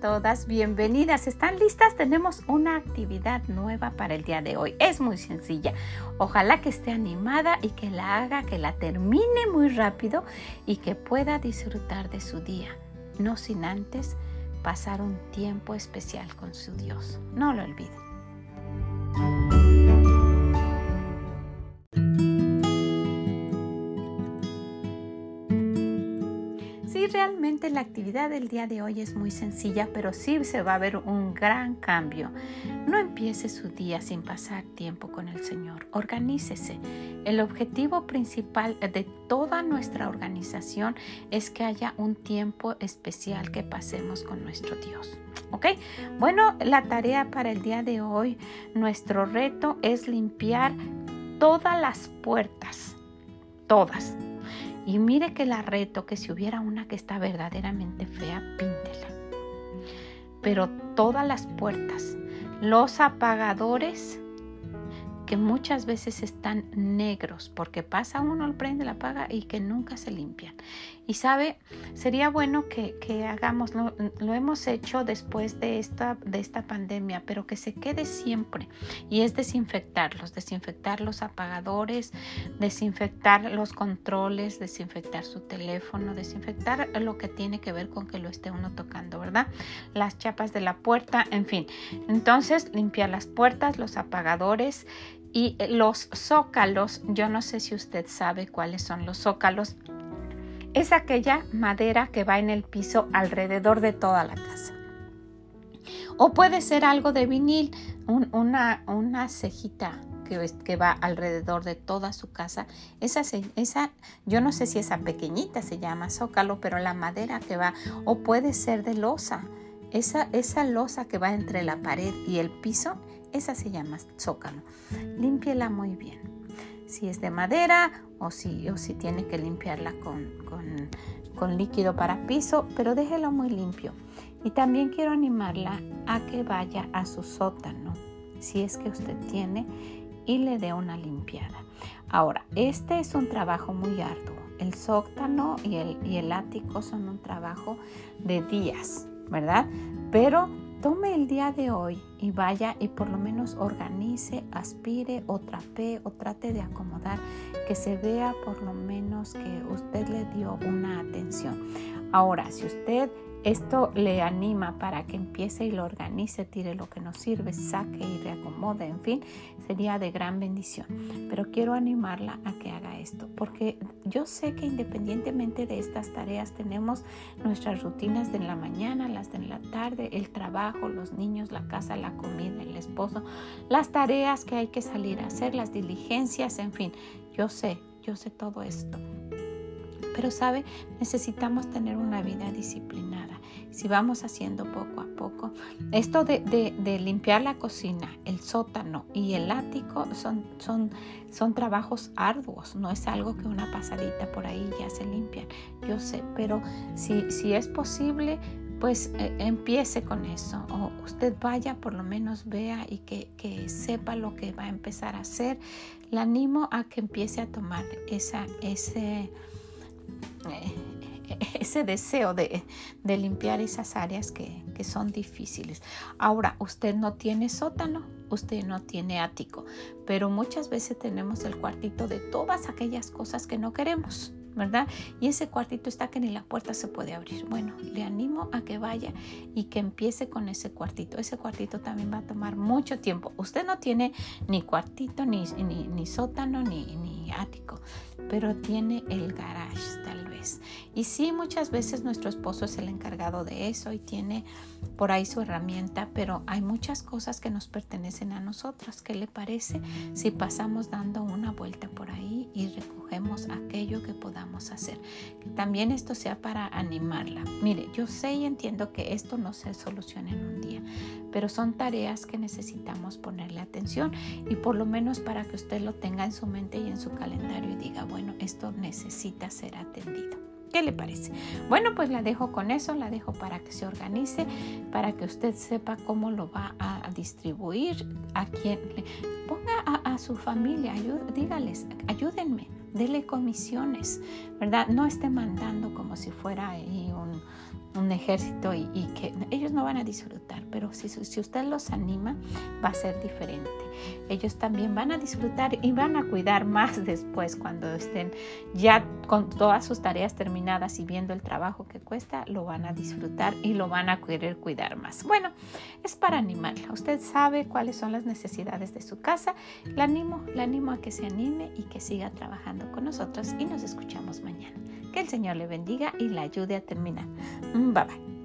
todas, bienvenidas. ¿Están listas? Tenemos una actividad nueva para el día de hoy. Es muy sencilla. Ojalá que esté animada y que la haga, que la termine muy rápido y que pueda disfrutar de su día, no sin antes pasar un tiempo especial con su Dios. No lo olviden. Realmente la actividad del día de hoy es muy sencilla, pero sí se va a ver un gran cambio. No empiece su día sin pasar tiempo con el Señor. Organícese. El objetivo principal de toda nuestra organización es que haya un tiempo especial que pasemos con nuestro Dios. ¿Ok? Bueno, la tarea para el día de hoy, nuestro reto es limpiar todas las puertas. Todas y mire que la reto que si hubiera una que está verdaderamente fea, píntela. Pero todas las puertas, los apagadores, que muchas veces están negros porque pasa uno, prende, la apaga y que nunca se limpian. Y sabe, sería bueno que, hagamos, lo, lo, hemos hecho después de esta, de esta pandemia, pero que se quede siempre. Y es desinfectarlos, desinfectar los apagadores, desinfectar los controles, desinfectar su teléfono, desinfectar lo que tiene que ver con que lo esté uno tocando, ¿verdad? Las chapas de la puerta, en fin. Entonces, limpiar las puertas, los apagadores y los zócalos, yo no sé si usted sabe cuáles son los zócalos, es aquella madera que va en el piso alrededor de toda la casa. O puede ser algo de vinil, una, una cejita que, que, va alrededor de toda su casa. Esa, esa, yo no sé si esa pequeñita se llama zócalo, pero la madera que va, o puede ser de losa. Esa, esa losa que va entre la pared y el piso, esa se llama zócalo. Límpiela muy bien. Si es de madera o si, o si tiene que limpiarla con, con, líquido para piso, pero déjelo muy limpio. Y también quiero animarla a que vaya a su sótano, si es que usted tiene, y le dé una limpiada. Ahora, este es un trabajo muy arduo. El sótano y el, y el ático son un trabajo de días, ¿verdad? Pero tome el día de hoy y vaya y por lo menos organice, aspire o trapee o trate de acomodar que se vea por lo menos que usted le dio una atención. Ahora, si usted esto le anima para que empiece y lo organice, tire lo que no sirve, saque y reacomode, en fin, sería de gran bendición. Pero quiero animarla a que haga esto, porque yo sé que independientemente de estas tareas tenemos nuestras rutinas de la mañana, las de la tarde, el trabajo, los niños, la casa, la comida, el esposo, las tareas que hay que salir a hacer, las diligencias, en fin, yo sé, yo sé todo esto. Pero sabe, necesitamos tener una vida disciplinada. Si vamos haciendo poco a poco, esto de, limpiar la cocina, el sótano y el ático son, son, son trabajos arduos, no es algo que una pasadita por ahí ya se limpian. Yo sé, pero si, si es posible, pues eh, empiece con eso. O usted vaya por lo menos vea y que, que, sepa lo que va a empezar a hacer. Le animo a que empiece a tomar esa, ese, ese deseo de, limpiar esas áreas que, que, son difíciles. Ahora, usted no tiene sótano, usted no tiene ático, pero muchas veces tenemos el cuartito de todas aquellas cosas que no queremos. ¿Verdad? Y ese cuartito está que ni la puerta se puede abrir. Bueno, le animo a que vaya y que empiece con ese cuartito. Ese cuartito también va a tomar mucho tiempo. Usted no tiene ni cuartito, ni, ni, sótano, ni, ni ático, pero tiene el garage tal vez. Y sí, muchas veces nuestro esposo es el encargado de eso y tiene por ahí su herramienta, pero hay muchas cosas que nos pertenecen a nosotras. ¿Qué le parece si pasamos dando una vuelta por ahí y recogemos aquello que podamos hacer? También esto sea para animarla. Mire, yo sé y entiendo que esto no se soluciona en un día, pero son tareas que necesitamos ponerle atención y por lo menos para que usted lo tenga en su mente y en su calendario y diga, bueno, esto necesita ser atendido. ¿Qué le parece? Bueno, pues la dejo con eso, la dejo para que se organice, para que usted sepa cómo lo va a distribuir, a quién le ponga a, su familia, dígales, ayúdenme, dele comisiones, ¿verdad? No esté mandando como si fuera ahí un, un ejército y, que ellos no van a disfrutar, pero si, si usted los anima va a ser diferente. Ellos también van a disfrutar y van a cuidar más después cuando estén ya con todas sus tareas terminadas y viendo el trabajo que cuesta, lo van a disfrutar y lo van a querer cuidar más. Bueno, es para animarla. Usted sabe cuáles son las necesidades de su casa. La animo, la animo a que se anime y que siga trabajando con nosotros y nos escuchamos mañana. Que el Señor le bendiga y la ayude a terminar. Bye bye.